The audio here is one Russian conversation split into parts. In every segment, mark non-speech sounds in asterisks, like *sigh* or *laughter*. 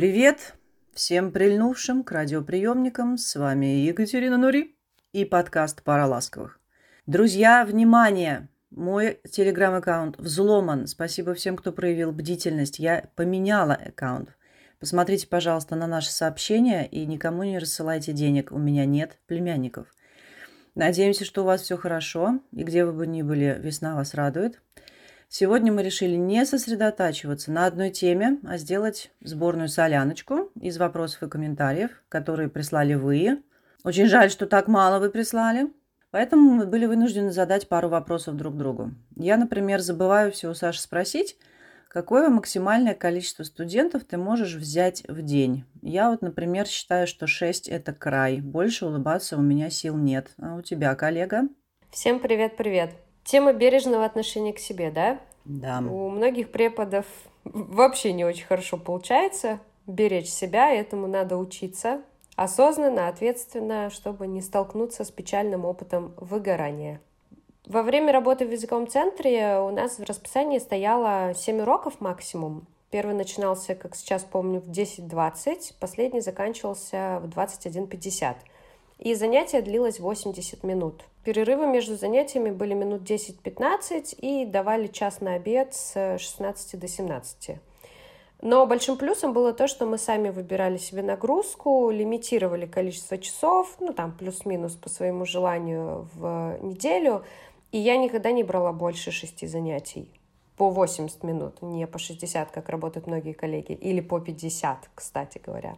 Привет всем прильнувшим к радиоприемникам. С вами Екатерина Нури и подкаст «Пара ласковых». Друзья, внимание! Мой телеграм-аккаунт взломан. Спасибо всем, кто проявил бдительность. Я поменяла аккаунт. Посмотрите, пожалуйста, на наши сообщения и никому не рассылайте денег. У меня нет племянников. Надеемся, что у вас все хорошо, и где вы бы ни были, весна вас радует. Сегодня мы решили не сосредотачиваться на одной теме, а сделать сборную соляночку из вопросов и комментариев, которые прислали вы. Очень жаль, что так мало вы прислали. Поэтому мы были вынуждены задать пару вопросов друг другу. Я, например, забываю все у Саши спросить, какое максимальное количество студентов ты можешь взять в день. Я вот, например, считаю, что 6 – это край. Больше улыбаться у меня сил нет. А у тебя, коллега? Всем привет-привет. Тема бережного отношения к себе, да? Да. У многих преподов вообще не очень хорошо получается беречь себя, этому надо учиться осознанно, ответственно, чтобы не столкнуться с печальным опытом выгорания. Во время работы в языковом центре у нас в расписании стояло 7 уроков максимум. Первый начинался, как сейчас помню, в 10.20, последний заканчивался в 21.50 и занятие длилось 80 минут. Перерывы между занятиями были минут 10-15 и давали час на обед с 16 до 17. Но большим плюсом было то, что мы сами выбирали себе нагрузку, лимитировали количество часов, ну там плюс-минус по своему желанию в неделю, и я никогда не брала больше шести занятий по 80 минут, не по 60, как работают многие коллеги, или по 50, кстати говоря.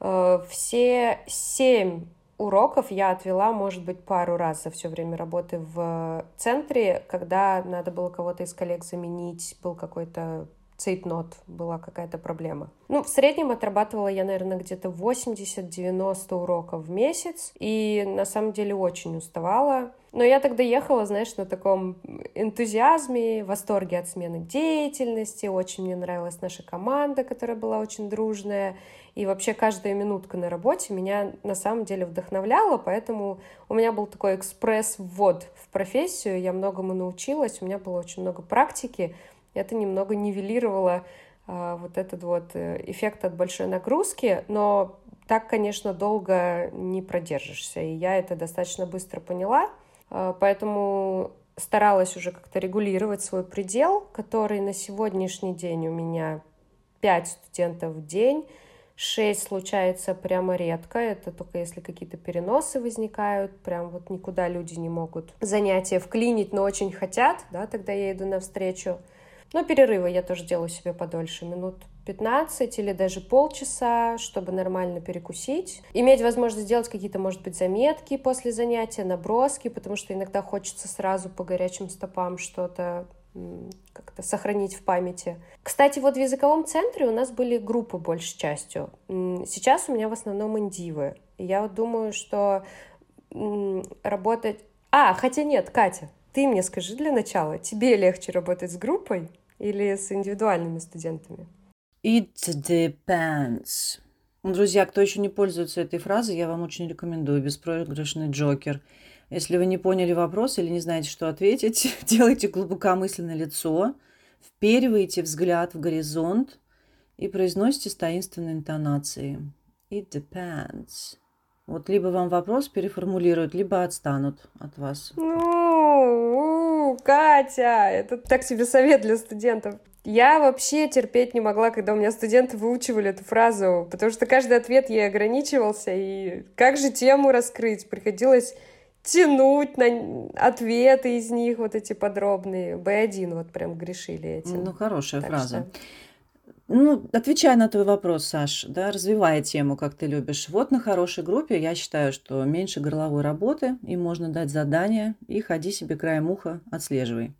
Э, все семь уроков я отвела, может быть, пару раз за все время работы в центре, когда надо было кого-то из коллег заменить, был какой-то цейтнот, была какая-то проблема. Ну, в среднем отрабатывала я, наверное, где-то 80-90 уроков в месяц, и на самом деле очень уставала. Но я тогда ехала, знаешь, на таком энтузиазме, восторге от смены деятельности, очень мне нравилась наша команда, которая была очень дружная, и вообще каждая минутка на работе меня на самом деле вдохновляла, поэтому у меня был такой экспресс-ввод в профессию, я многому научилась, у меня было очень много практики, это немного нивелировало а, вот этот вот э, эффект от большой нагрузки, но так, конечно, долго не продержишься, и я это достаточно быстро поняла, а, поэтому старалась уже как-то регулировать свой предел, который на сегодняшний день у меня 5 студентов в день, 6 случается прямо редко, это только если какие-то переносы возникают, прям вот никуда люди не могут занятия вклинить, но очень хотят, да, тогда я иду навстречу. Но перерывы я тоже делаю себе подольше, минут 15 или даже полчаса, чтобы нормально перекусить. Иметь возможность сделать какие-то, может быть, заметки после занятия, наброски, потому что иногда хочется сразу по горячим стопам что-то как-то сохранить в памяти. Кстати, вот в языковом центре у нас были группы большей частью. Сейчас у меня в основном индивы. Я вот думаю, что работать... А, хотя нет, Катя, ты мне скажи для начала, тебе легче работать с группой или с индивидуальными студентами? It depends. Друзья, кто еще не пользуется этой фразой, я вам очень рекомендую. Беспроигрышный Джокер – если вы не поняли вопрос или не знаете, что ответить, *laughs* делайте глубокомысленное лицо, вперивайте взгляд в горизонт и произносите с таинственной интонацией. It depends. Вот либо вам вопрос переформулируют, либо отстанут от вас. Ну, Катя, это так себе совет для студентов. Я вообще терпеть не могла, когда у меня студенты выучивали эту фразу, потому что каждый ответ ей ограничивался, и как же тему раскрыть? Приходилось тянуть на ответы из них, вот эти подробные. Б1 вот прям грешили этим. Ну, хорошая так фраза. Что... Ну, отвечая на твой вопрос, Саш, да, развивая тему, как ты любишь. Вот на хорошей группе я считаю, что меньше горловой работы, им можно дать задание, и ходи себе краем уха, отслеживай.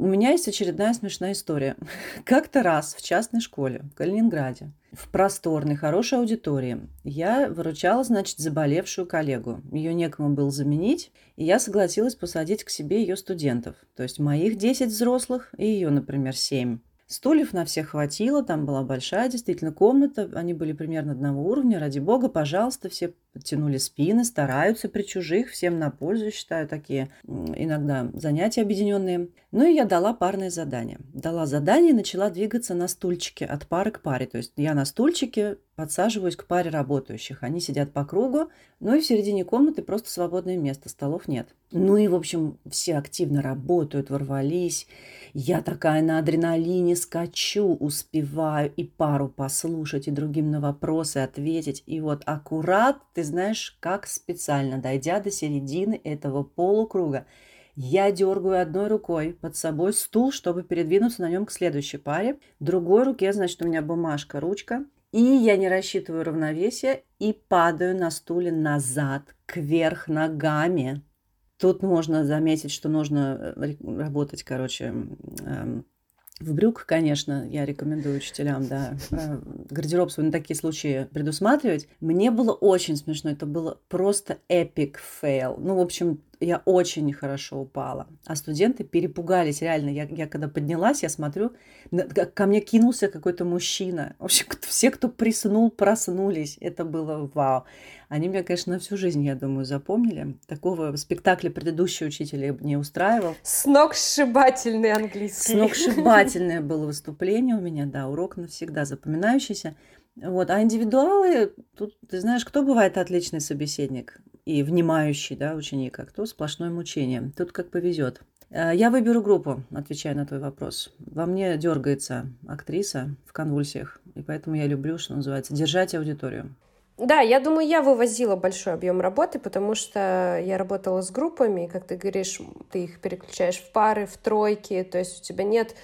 У меня есть очередная смешная история. *laughs* Как-то раз в частной школе в Калининграде, в просторной, хорошей аудитории, я выручала, значит, заболевшую коллегу. Ее некому было заменить, и я согласилась посадить к себе ее студентов. То есть моих 10 взрослых и ее, например, 7. Стульев на всех хватило, там была большая действительно комната, они были примерно одного уровня, ради бога, пожалуйста, все подтянули спины, стараются при чужих, всем на пользу, считаю, такие иногда занятия объединенные. Ну и я дала парное задание. Дала задание и начала двигаться на стульчике от пары к паре. То есть я на стульчике подсаживаюсь к паре работающих. Они сидят по кругу, ну и в середине комнаты просто свободное место, столов нет. Ну и, в общем, все активно работают, ворвались. Я такая на адреналине скачу, успеваю и пару послушать, и другим на вопросы ответить. И вот аккурат, ты знаешь, как специально, дойдя до середины этого полукруга, я дергаю одной рукой под собой стул, чтобы передвинуться на нем к следующей паре. Другой руке, значит, у меня бумажка, ручка. И я не рассчитываю равновесие и падаю на стуле назад, кверх ногами. Тут можно заметить, что нужно э, работать, короче, эм, в брюках, конечно, я рекомендую учителям, да, э, гардероб свой на такие случаи предусматривать. Мне было очень смешно, это было просто epic fail. Ну, в общем, я очень нехорошо упала. А студенты перепугались, реально. Я, я когда поднялась, я смотрю, ко мне кинулся какой-то мужчина. В общем, все, кто приснул, проснулись. Это было вау. Они меня, конечно, на всю жизнь, я думаю, запомнили. Такого спектакля предыдущий учитель не устраивал. Сногсшибательный английский. Сногсшибательное было выступление у меня, да, урок навсегда запоминающийся. Вот. А индивидуалы, тут, ты знаешь, кто бывает отличный собеседник? и внимающий да, ученик, а кто сплошное мучение. Тут как повезет. Э, я выберу группу, отвечая на твой вопрос. Во мне дергается актриса в конвульсиях, и поэтому я люблю, что называется, держать аудиторию. Да, я думаю, я вывозила большой объем работы, потому что я работала с группами, и, как ты говоришь, ты их переключаешь в пары, в тройки, то есть у тебя нет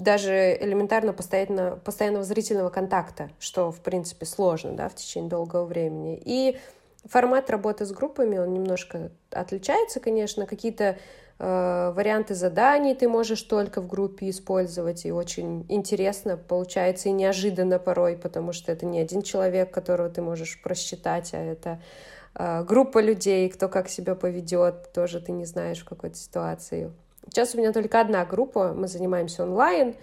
даже элементарно постоянно, постоянного зрительного контакта, что, в принципе, сложно да, в течение долгого времени. И Формат работы с группами, он немножко отличается, конечно. Какие-то э, варианты заданий ты можешь только в группе использовать, и очень интересно получается и неожиданно порой, потому что это не один человек, которого ты можешь просчитать, а это э, группа людей, кто как себя поведет, тоже ты не знаешь в какой-то ситуации. Сейчас у меня только одна группа, мы занимаемся онлайн,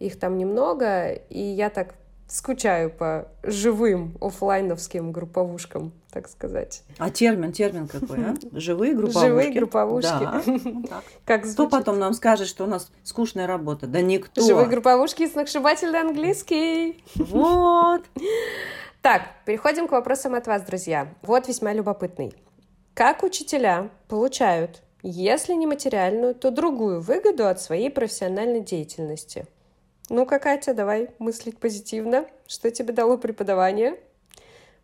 их там немного, и я так скучаю по живым офлайновским групповушкам, так сказать. А термин, термин какой, а? *laughs* Живые групповушки? Живые групповушки. Да. *laughs* Как Кто потом нам скажет, что у нас скучная работа? Да никто. Живые групповушки и сногсшибательный английский. Вот. *laughs* Так, переходим к вопросам от вас, друзья. Вот весьма любопытный. Как учителя получают, если не материальную, то другую выгоду от своей профессиональной деятельности? Ну-ка, Катя, давай мыслить позитивно. Что тебе дало преподавание?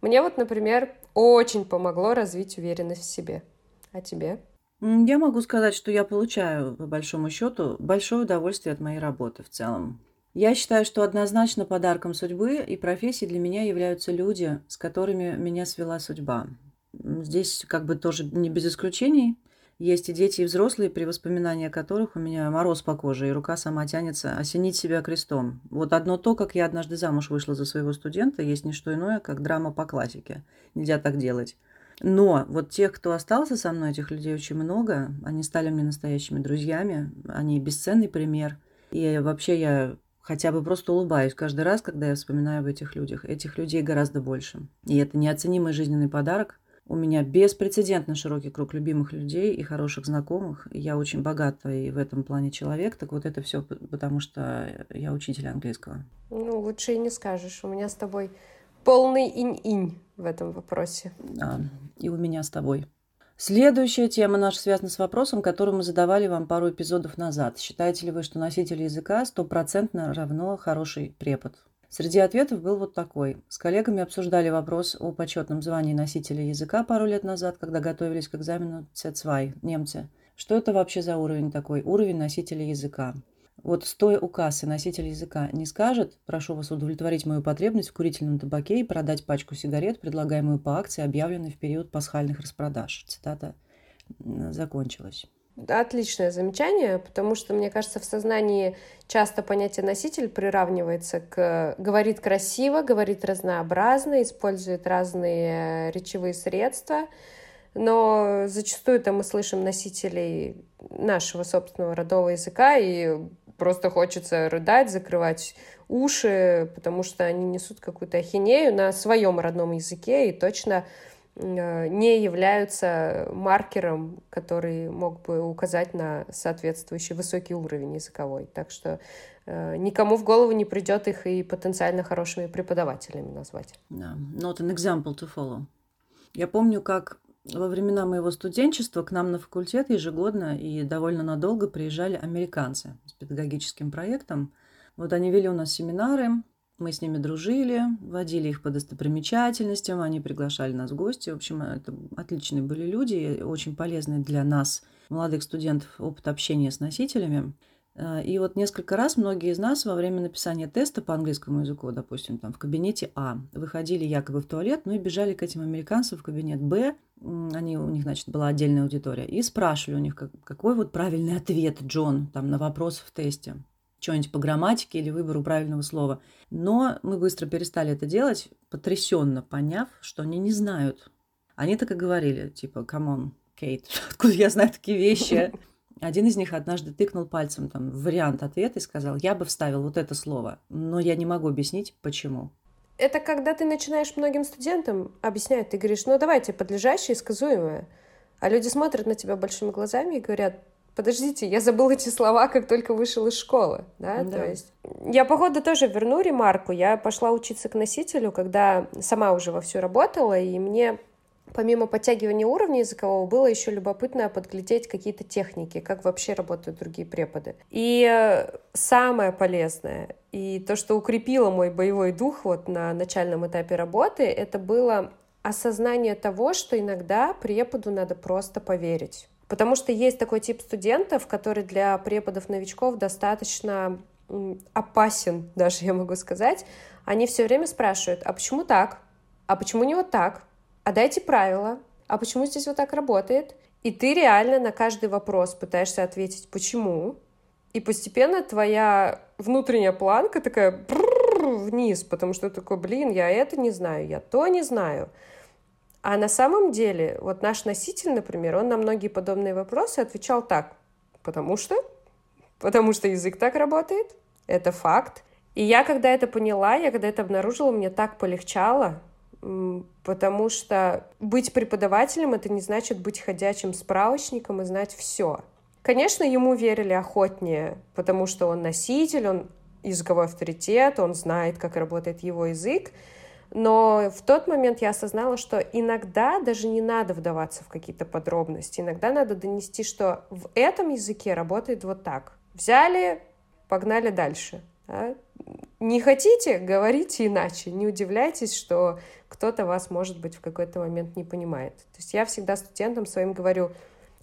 Мне вот, например, очень помогло развить уверенность в себе. А тебе? Я могу сказать, что я получаю, по большому счету, большое удовольствие от моей работы в целом. Я считаю, что однозначно подарком судьбы и профессии для меня являются люди, с которыми меня свела судьба. Здесь как бы тоже не без исключений. Есть и дети, и взрослые, при воспоминании которых у меня мороз по коже, и рука сама тянется осенить себя крестом. Вот одно то, как я однажды замуж вышла за своего студента, есть не что иное, как драма по классике. Нельзя так делать. Но вот тех, кто остался со мной, этих людей очень много. Они стали мне настоящими друзьями. Они бесценный пример. И вообще я хотя бы просто улыбаюсь каждый раз, когда я вспоминаю об этих людях. Этих людей гораздо больше. И это неоценимый жизненный подарок – у меня беспрецедентно широкий круг любимых людей и хороших знакомых. Я очень богатый в этом плане человек. Так вот это все потому, что я учитель английского. Ну, лучше и не скажешь. У меня с тобой полный инь-инь в этом вопросе. Да, и у меня с тобой. Следующая тема наша связана с вопросом, который мы задавали вам пару эпизодов назад. Считаете ли вы, что носитель языка стопроцентно равно хороший препод? Среди ответов был вот такой. С коллегами обсуждали вопрос о почетном звании носителя языка пару лет назад, когда готовились к экзамену C2, немцы. Что это вообще за уровень такой? Уровень носителя языка. Вот стоя у кассы носитель языка не скажет, прошу вас удовлетворить мою потребность в курительном табаке и продать пачку сигарет, предлагаемую по акции, объявленной в период пасхальных распродаж. Цитата закончилась. Отличное замечание, потому что, мне кажется, в сознании часто понятие носитель приравнивается к говорит красиво, говорит разнообразно, использует разные речевые средства, но зачастую это мы слышим носителей нашего собственного родового языка, и просто хочется рыдать, закрывать уши, потому что они несут какую-то ахинею на своем родном языке, и точно не являются маркером, который мог бы указать на соответствующий высокий уровень языковой. Так что э, никому в голову не придет их и потенциально хорошими преподавателями назвать. Да, yeah. not an example to follow. Я помню, как во времена моего студенчества к нам на факультет ежегодно и довольно надолго приезжали американцы с педагогическим проектом. Вот они вели у нас семинары, мы с ними дружили, водили их по достопримечательностям, они приглашали нас в гости. В общем, это отличные были люди, очень полезные для нас, молодых студентов, опыт общения с носителями. Э, и вот несколько раз многие из нас во время написания теста по английскому языку, допустим, там в кабинете А, выходили якобы в туалет, ну и бежали к этим американцам в кабинет Б, они, у них, значит, была отдельная аудитория, и спрашивали у них, как, какой вот правильный ответ, Джон, там, на вопрос в тесте. Что-нибудь по грамматике или выбору правильного слова. Но мы быстро перестали это делать, потрясенно поняв, что они не знают. Они так и говорили, типа, come on, Kate, *laughs* откуда я знаю такие вещи? Один из них однажды тыкнул пальцем там вариант ответа и сказал, я бы вставил вот это слово, но я не могу объяснить, почему. Это когда ты начинаешь многим студентам объяснять, ты говоришь, ну давайте подлежащее и сказуемое. А люди смотрят на тебя большими глазами и говорят, подождите, я забыл эти слова, как только вышел из школы, да, да. то есть я, походу, тоже верну ремарку, я пошла учиться к носителю, когда сама уже вовсю работала, и мне помимо подтягивания уровня языкового, было еще любопытно подглядеть какие-то техники, как вообще работают другие преподы. И э, самое полезное, и то, что укрепило мой боевой дух вот на начальном этапе работы, это было осознание того, что иногда преподу надо просто поверить. Потому что есть такой тип студентов, который для преподов-новичков достаточно опасен, даже *laughs* я могу сказать. Они все время спрашивают, а почему так? А почему не вот так? а дайте правила, а почему здесь вот так работает? И ты реально на каждый вопрос пытаешься ответить «почему?», и постепенно твоя внутренняя планка такая вниз, потому что такой, блин, я это не знаю, я то не знаю. А на самом деле, вот наш носитель, например, он на многие подобные вопросы отвечал так, потому что, потому что язык так работает, это факт. И я, когда это поняла, я когда это обнаружила, мне так полегчало, потому что быть преподавателем это не значит быть ходячим справочником и знать все. Конечно, ему верили охотнее, потому что он носитель, он языковой авторитет, он знает, как работает его язык, но в тот момент я осознала, что иногда даже не надо вдаваться в какие-то подробности. Иногда надо донести, что в этом языке работает вот так. Взяли, погнали дальше. Да? Не хотите, говорите иначе. Не удивляйтесь, что кто-то вас, может быть, в какой-то момент не понимает. То есть я всегда студентам своим говорю,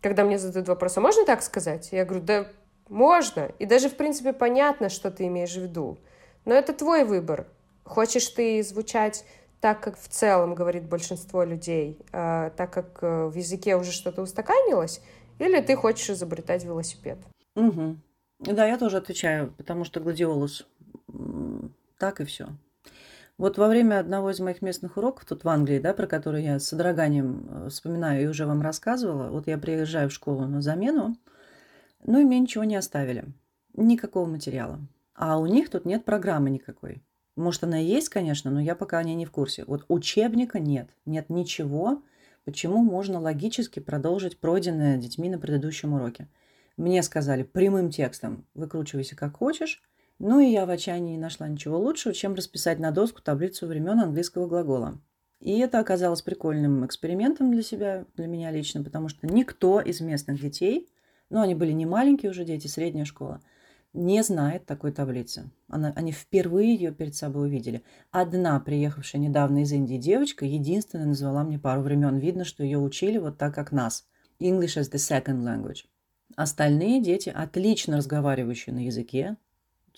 когда мне задают вопрос, а можно так сказать? Я говорю, да можно. И даже, в принципе, понятно, что ты имеешь в виду. Но это твой выбор. Хочешь ты звучать так, как в целом говорит большинство людей, э, так как э, в языке уже что-то устаканилось, или ты хочешь изобретать велосипед? Угу. Да, я тоже отвечаю, потому что гладиолус. Так и все. Вот во время одного из моих местных уроков тут в Англии, да, про который я с содроганием э, вспоминаю и уже вам рассказывала, вот я приезжаю в школу на замену, ну и мне ничего не оставили. Никакого материала. А у них тут нет программы никакой. Может, она и есть, конечно, но я пока о ней не в курсе. Вот учебника нет, нет ничего, почему можно логически продолжить пройденное детьми на предыдущем уроке. Мне сказали прямым текстом, выкручивайся как хочешь, ну и я в отчаянии не нашла ничего лучшего, чем расписать на доску таблицу времен английского глагола. И это оказалось прикольным экспериментом для себя, для меня лично, потому что никто из местных детей, ну они были не маленькие уже дети, средняя школа, не знает такой таблицы. Она, они впервые ее перед собой увидели. Одна, приехавшая недавно из Индии девочка, единственная назвала мне пару времен. Видно, что ее учили вот так, как нас. English as the second language. Остальные дети, отлично разговаривающие на языке,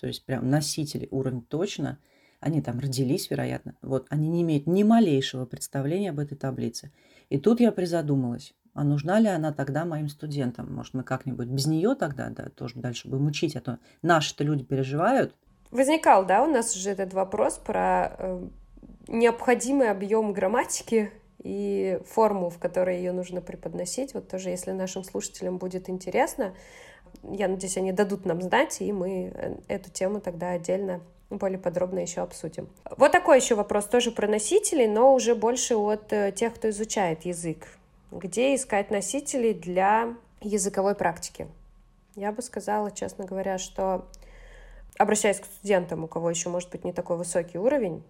то есть прям носители, уровень точно, они там родились, вероятно, вот, они не имеют ни малейшего представления об этой таблице. И тут я призадумалась, а нужна ли она тогда моим студентам? Может, мы как-нибудь без нее тогда да, тоже дальше будем учить, а то наши-то люди переживают. Возникал, да, у нас уже этот вопрос про э, необходимый объем грамматики и форму, в которой ее нужно преподносить. Вот тоже, если нашим слушателям будет интересно, я надеюсь, они дадут нам знать, и мы э, эту тему тогда отдельно более подробно еще обсудим. Вот такой еще вопрос тоже про носителей, но уже больше от э, тех, кто изучает язык. Где искать носителей для языковой практики? Я бы сказала, честно говоря, что обращаясь к студентам, у кого еще может быть не такой высокий уровень,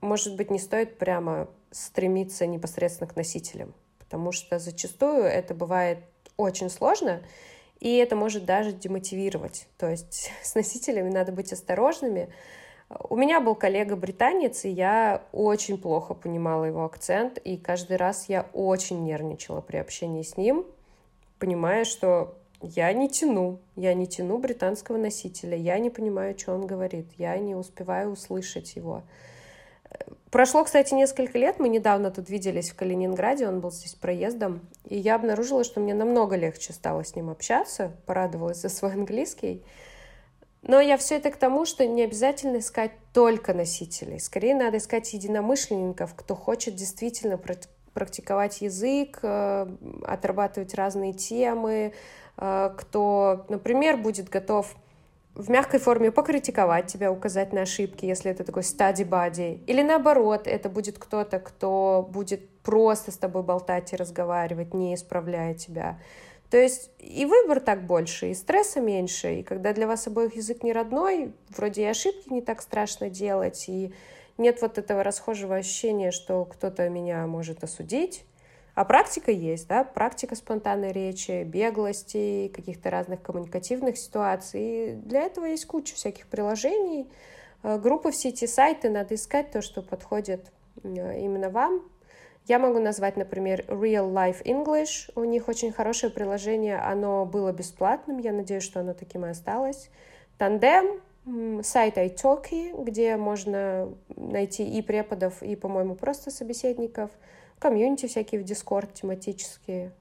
может быть, не стоит прямо стремиться непосредственно к носителям, потому что зачастую это бывает очень сложно, и это может даже демотивировать. То есть *laughs* с носителями надо быть осторожными. У меня был коллега британец, и я очень плохо понимала его акцент, и каждый раз я очень нервничала при общении с ним, понимая, что я не тяну, я не тяну британского носителя, я не понимаю, что он говорит, я не успеваю услышать его. Прошло, кстати, несколько лет. Мы недавно тут виделись в Калининграде, он был здесь проездом. И я обнаружила, что мне намного легче стало с ним общаться. Порадовалась за свой английский. Но я все это к тому, что не обязательно искать только носителей. Скорее надо искать единомышленников, кто хочет действительно практиковать язык, э, отрабатывать разные темы, э, кто, например, будет готов в мягкой форме покритиковать тебя, указать на ошибки, если это такой buddy. Или наоборот, это будет кто-то, кто будет просто с тобой болтать и разговаривать, не исправляя тебя. То есть и выбор так больше, и стресса меньше, и когда для вас обоих язык не родной, вроде и ошибки не так страшно делать, и нет вот этого расхожего ощущения, что кто-то меня может осудить, а практика есть, да, практика спонтанной речи, беглости, каких-то разных коммуникативных ситуаций. И для этого есть куча всяких приложений, э, группы в сети, сайты, надо искать то, что подходит э, именно вам. Я могу назвать, например, Real Life English. У них очень хорошее приложение, оно было бесплатным, я надеюсь, что оно таким и осталось. Тандем, сайт iTalki, где можно найти и преподов, и, по-моему, просто собеседников – комьюнити всякие в Дискорд тематические.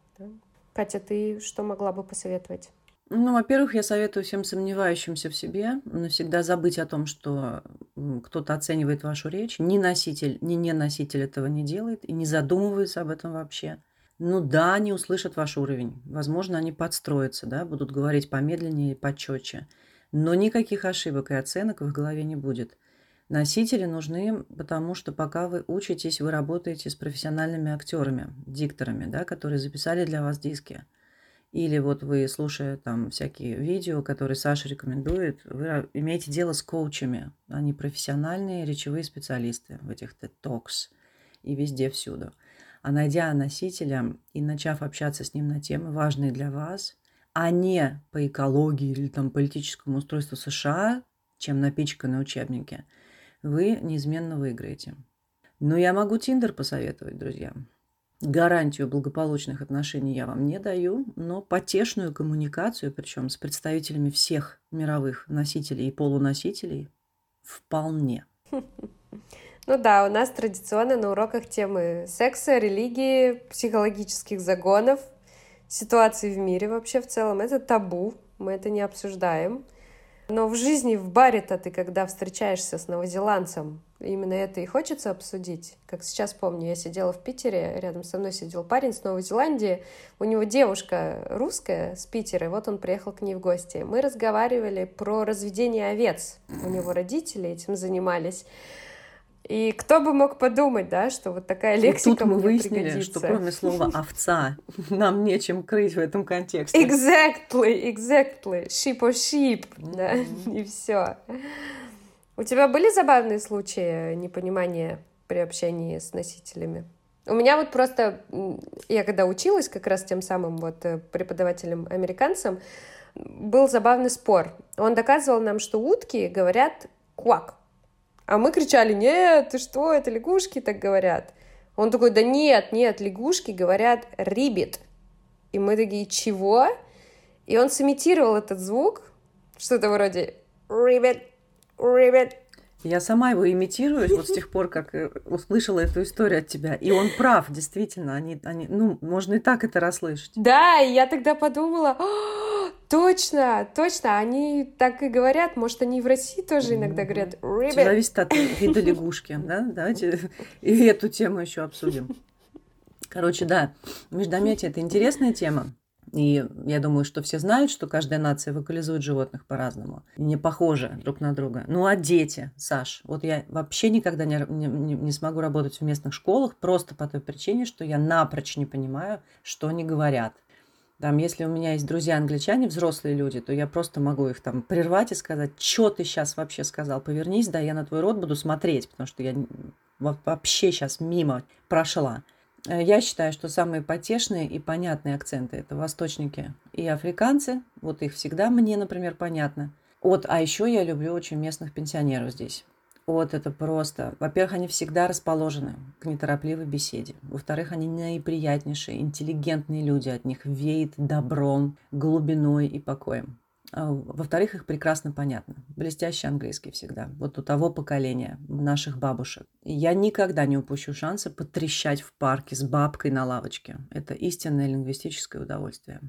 Катя, ты что могла бы посоветовать? Ну, во-первых, я советую всем сомневающимся в себе навсегда забыть о том, что кто-то оценивает вашу речь. Ни носитель, ни не носитель этого не делает и не задумывается об этом вообще. Ну да, они услышат ваш уровень. Возможно, они подстроятся, да, будут говорить помедленнее и почетче. Но никаких ошибок и оценок в голове не будет. Носители нужны, потому что пока вы учитесь, вы работаете с профессиональными актерами, дикторами, да, которые записали для вас диски. Или вот вы, слушая там всякие видео, которые Саша рекомендует, вы имеете дело с коучами. Они профессиональные речевые специалисты в этих TED Talks и везде всюду. А найдя носителя и начав общаться с ним на темы, важные для вас, а не по экологии или там политическому устройству США, чем напичканы учебники – вы неизменно выиграете. Но я могу Тиндер посоветовать, друзья. Гарантию благополучных отношений я вам не даю, но потешную коммуникацию, причем с представителями всех мировых носителей и полуносителей, вполне. Ну да, у нас традиционно на уроках темы секса, религии, психологических загонов, ситуации в мире вообще в целом. Это табу, мы это не обсуждаем. Но в жизни, в баре-то ты, когда встречаешься с новозеландцем, именно это и хочется обсудить. Как сейчас помню, я сидела в Питере, рядом со мной сидел парень с Новой Зеландии, у него девушка русская с Питера, и вот он приехал к ней в гости. Мы разговаривали про разведение овец. У него родители этим занимались. И кто бы мог подумать, да, что вот такая лексика И тут мы выяснили, пригодится. что кроме слова «овца» *laughs* нам нечем крыть в этом контексте. Exactly, exactly. Sheep or sheep, mm-hmm. да, и все. У тебя были забавные случаи непонимания при общении с носителями? У меня вот просто, я когда училась как раз тем самым вот э, преподавателем-американцем, был забавный спор. Он доказывал нам, что утки говорят «квак», а мы кричали, нет, ты что, это лягушки так говорят. Он такой, да нет, нет, лягушки говорят рибит. И мы такие, чего? И он сымитировал этот звук, что-то вроде рибит, рибит. Я сама его имитирую вот с тех пор, как э, услышала эту историю от тебя. И он прав, действительно. Они, они, ну, можно и так это расслышать. Да, и я тогда подумала, Точно, точно, они так и говорят. Может, они в России тоже иногда говорят ribbit. Зависит от вида лягушки, да? Давайте и эту тему еще обсудим. Короче, да, междометие – это интересная тема. И я думаю, что все знают, что каждая нация вокализует животных по-разному. Не похожи друг на друга. Ну а дети, Саш, вот я вообще никогда не, не, не смогу работать в местных школах просто по той причине, что я напрочь не понимаю, что они говорят. Там, если у меня есть друзья-англичане, взрослые люди, то я просто могу их там прервать и сказать, что ты сейчас вообще сказал, повернись, да, я на твой рот буду смотреть, потому что я вообще сейчас мимо прошла. Э, я считаю, что самые потешные и понятные акценты – это восточники и африканцы. Вот их всегда мне, например, понятно. Вот, а еще я люблю очень местных пенсионеров здесь. Вот это просто. Во-первых, они всегда расположены к неторопливой беседе. Во-вторых, они наиприятнейшие, интеллигентные люди. От них веет добром, глубиной и покоем. А, во-вторых, их прекрасно понятно. Блестящий английский всегда. Вот у того поколения наших бабушек. Я никогда не упущу шанса потрещать в парке с бабкой на лавочке. Это истинное лингвистическое удовольствие.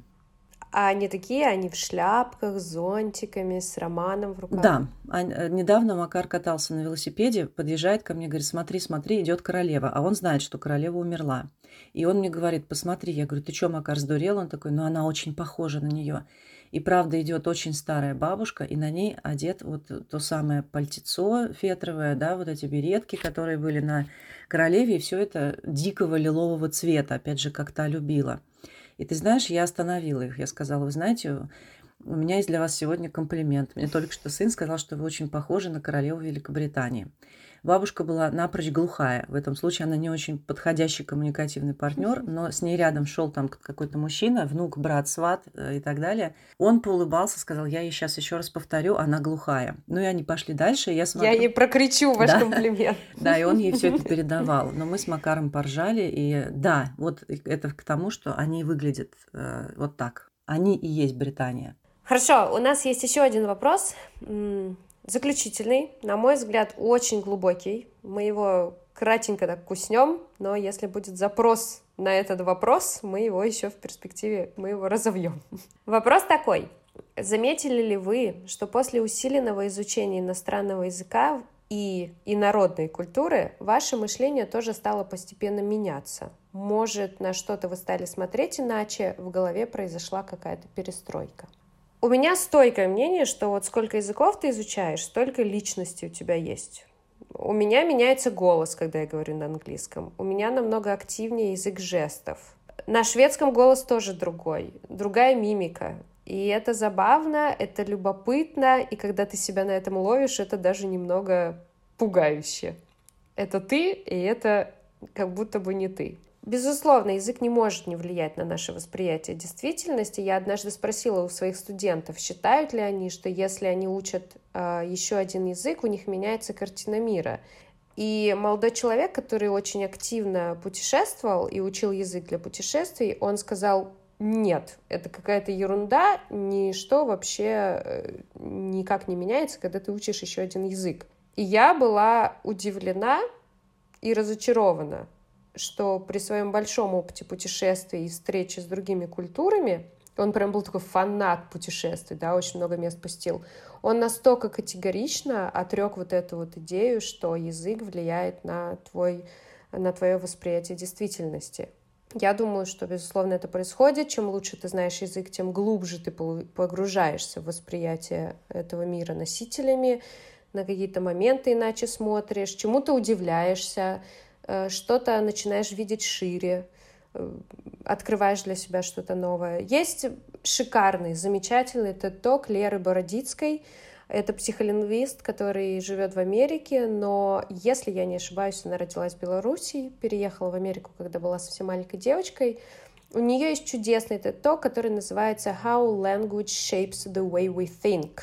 А они такие, они в шляпках, с зонтиками, с романом в руках. Да. А, э, недавно Макар катался на велосипеде, подъезжает ко мне, говорит, смотри, смотри, идет королева. А он знает, что королева умерла. И он мне говорит, посмотри. Я говорю, ты что, Макар, сдурел? Он такой, ну она очень похожа на нее. И правда идет очень старая бабушка, и на ней одет вот то самое пальтецо фетровое, да, вот эти беретки, которые были на королеве, и все это дикого лилового цвета, опять же, как та любила. И ты знаешь, я остановила их. Я сказала, вы знаете, у меня есть для вас сегодня комплимент. Мне только что сын сказал, что вы очень похожи на королеву Великобритании. Бабушка была напрочь глухая. В этом случае она не очень подходящий коммуникативный партнер, но с ней рядом шел там какой-то мужчина, внук, брат, сват э, и так далее. Он поулыбался, сказал, я ей сейчас еще раз повторю, она глухая. Ну и они пошли дальше, я смотрю... Я ей прокричу *laughs* ваш да. комплимент. Да, и он ей все это *laughs* передавал. Но мы с Макаром поржали, и да, вот это к тому, что они выглядят э, вот так. Они и есть Британия. Хорошо, у нас есть еще один вопрос заключительный, на мой взгляд, очень глубокий. Мы его кратенько так куснем, но если будет запрос на этот вопрос, мы его еще в перспективе, мы его разовьем. *laughs* Вопрос такой. Заметили ли вы, что после усиленного изучения иностранного языка и инородной культуры ваше мышление тоже стало постепенно меняться? Может, на что-то вы стали смотреть иначе, в голове произошла какая-то перестройка? У меня стойкое мнение, что вот сколько языков ты изучаешь, столько личности у тебя есть. У меня меняется голос, когда я говорю на английском. У меня намного активнее язык жестов. На шведском голос тоже другой, другая мимика. И это забавно, это любопытно, и когда ты себя на этом ловишь, это даже немного пугающе. Это ты, и это как будто бы не ты. Безусловно, язык не может не влиять на наше восприятие действительности. Я однажды спросила у своих студентов, считают ли они, что если они учат э, еще один язык, у них меняется картина мира. И молодой человек, который очень активно путешествовал и учил язык для путешествий, он сказал, нет, это какая-то ерунда, ничто вообще э, никак не меняется, когда ты учишь еще один язык. И я была удивлена и разочарована, что при своем большом опыте путешествий и встречи с другими культурами, он прям был такой фанат путешествий, да, очень много мест посетил, он настолько категорично отрек вот эту вот идею, что язык влияет на, твой, на твое восприятие действительности. Я думаю, что, безусловно, это происходит. Чем лучше ты знаешь язык, тем глубже ты погружаешься в восприятие этого мира носителями, на какие-то моменты иначе смотришь, чему-то удивляешься, что-то начинаешь видеть шире, э, открываешь для себя что-то новое. Есть шикарный, замечательный TED-ток Леры Бородицкой. Это психолингвист, который живет в Америке, но, если я не ошибаюсь, она родилась в Беларуси, переехала в Америку, когда была совсем маленькой девочкой. У нее есть чудесный TED-ток, который называется «How Language Shapes the Way We Think».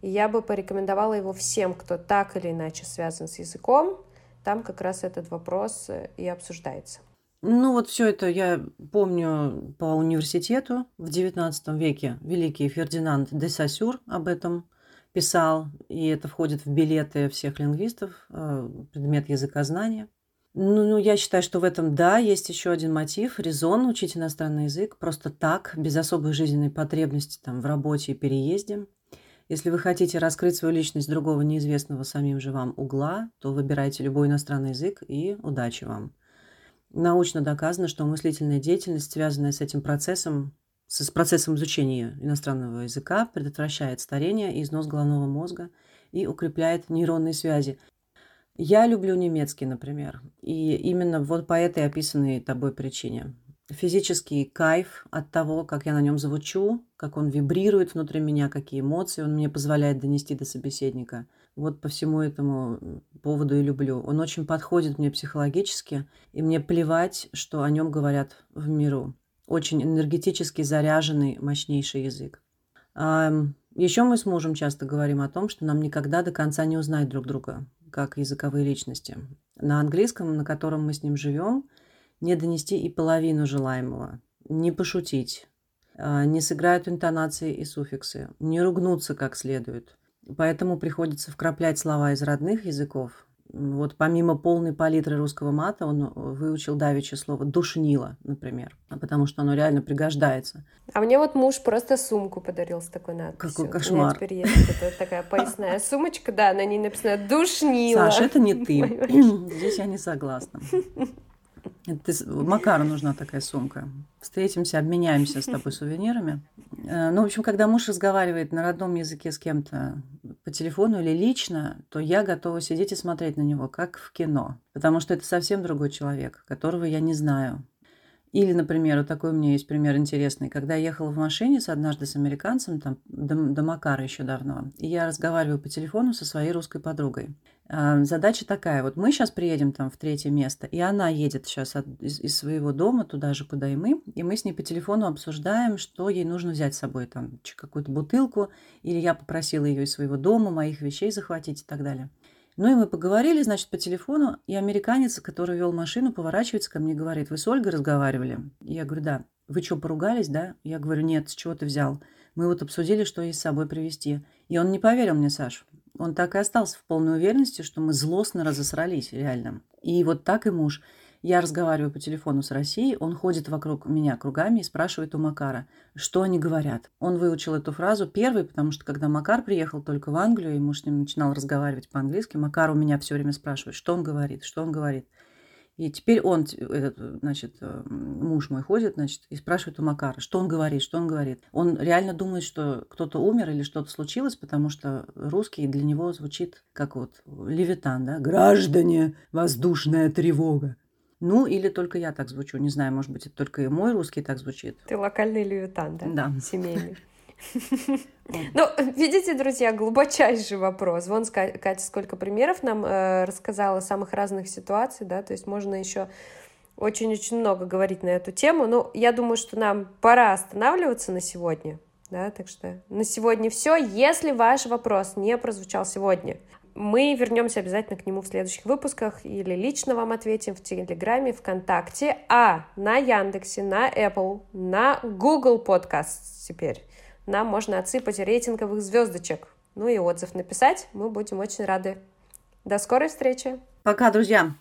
И я бы порекомендовала его всем, кто так или иначе связан с языком, там как раз этот вопрос э, и обсуждается. Ну вот все это я помню по университету в XIX веке. Великий Фердинанд де Сассюр об этом писал, и это входит в билеты всех лингвистов, э, предмет языкознания. Ну, ну, я считаю, что в этом, да, есть еще один мотив, резон учить иностранный язык просто так, без особой жизненной потребности там, в работе и переезде. Если вы хотите раскрыть свою личность другого неизвестного самим же вам угла, то выбирайте любой иностранный язык и удачи вам. Научно доказано, что мыслительная деятельность, связанная с этим процессом, с процессом изучения иностранного языка, предотвращает старение и износ головного мозга и укрепляет нейронные связи. Я люблю немецкий, например, и именно вот по этой описанной тобой причине. Физический кайф от того, как я на нем звучу, как он вибрирует внутри меня, какие эмоции он мне позволяет донести до собеседника. Вот по всему этому поводу и люблю. Он очень подходит мне психологически, и мне плевать, что о нем говорят в миру очень энергетически заряженный, мощнейший язык. Еще мы с мужем часто говорим о том, что нам никогда до конца не узнать друг друга, как языковые личности. На английском, на котором мы с ним живем, не донести и половину желаемого, не пошутить, а, не сыграют интонации и суффиксы, не ругнуться как следует. Поэтому приходится вкраплять слова из родных языков, вот помимо полной палитры русского мата, он э, выучил давеча слово «душнило», например, потому что оно реально пригождается. А мне вот муж просто сумку подарил с такой надписью. Какой кошмар. У меня теперь есть это такая поясная *laughs* сумочка, да, на ней написано «душнило». Саша, это не ты. *laughs* Здесь я не согласна. Ты, Макару нужна такая сумка. Встретимся, обменяемся с тобой *laughs* сувенирами. Э, ну, в общем, когда муж разговаривает на родном языке с кем-то по телефону или лично, то я готова сидеть и смотреть на него, как в кино. Потому что это совсем другой человек, которого я не знаю. Или, например, вот такой у меня есть пример интересный. Когда я ехала в машине с однажды с американцем, там, до, до Макара еще давно, и я разговариваю по телефону со своей русской подругой. А, задача такая, вот мы сейчас приедем там в третье место, и она едет сейчас от, из, из своего дома туда же, куда и мы, и мы с ней по телефону обсуждаем, что ей нужно взять с собой, там, какую-то бутылку, или я попросила ее из своего дома, моих вещей захватить и так далее. Ну и мы поговорили, значит, по телефону, и американец, который вел машину, поворачивается ко мне и говорит, вы с Ольгой разговаривали? Я говорю, да. Вы что, поругались, да? Я говорю, нет, с чего ты взял? Мы вот обсудили, что ей с собой привезти. И он не поверил мне, Саш. Он так и остался в полной уверенности, что мы злостно разосрались, реально. И вот так и муж. Я разговариваю по телефону с Россией, он ходит вокруг меня кругами и спрашивает у Макара, что они говорят. Он выучил эту фразу первый, потому что когда Макар приехал только в Англию, и муж с ним начинал разговаривать по-английски, Макар у меня все время спрашивает, что он говорит, что он говорит. И теперь он, этот, значит, э, муж мой ходит, значит, и спрашивает у Макара, что он говорит, что он говорит. Он реально думает, что кто-то умер или что-то случилось, потому что русский для него звучит как вот левитан, да? «Граждане, воздушная тревога». Ну, или только я так звучу. Не знаю, может быть, это только и мой русский так звучит. Ты локальный левитан, да? Да. Семейный. *laughs* *laughs* Ну, видите, друзья, глубочайший вопрос. Вон Катя сколько примеров нам э, рассказала самых разных ситуаций, да, то есть можно еще очень-очень много говорить на эту тему. Но я думаю, что нам пора останавливаться на сегодня. Да, так что на сегодня все. Если ваш вопрос не прозвучал сегодня, мы вернемся обязательно к нему в следующих выпусках или лично вам ответим в Телеграме, ВКонтакте, а на Яндексе, на Apple, на Google Podcast теперь нам можно отсыпать рейтинговых звездочек. Ну и отзыв написать. Мы будем очень рады. До скорой встречи. Пока, друзья.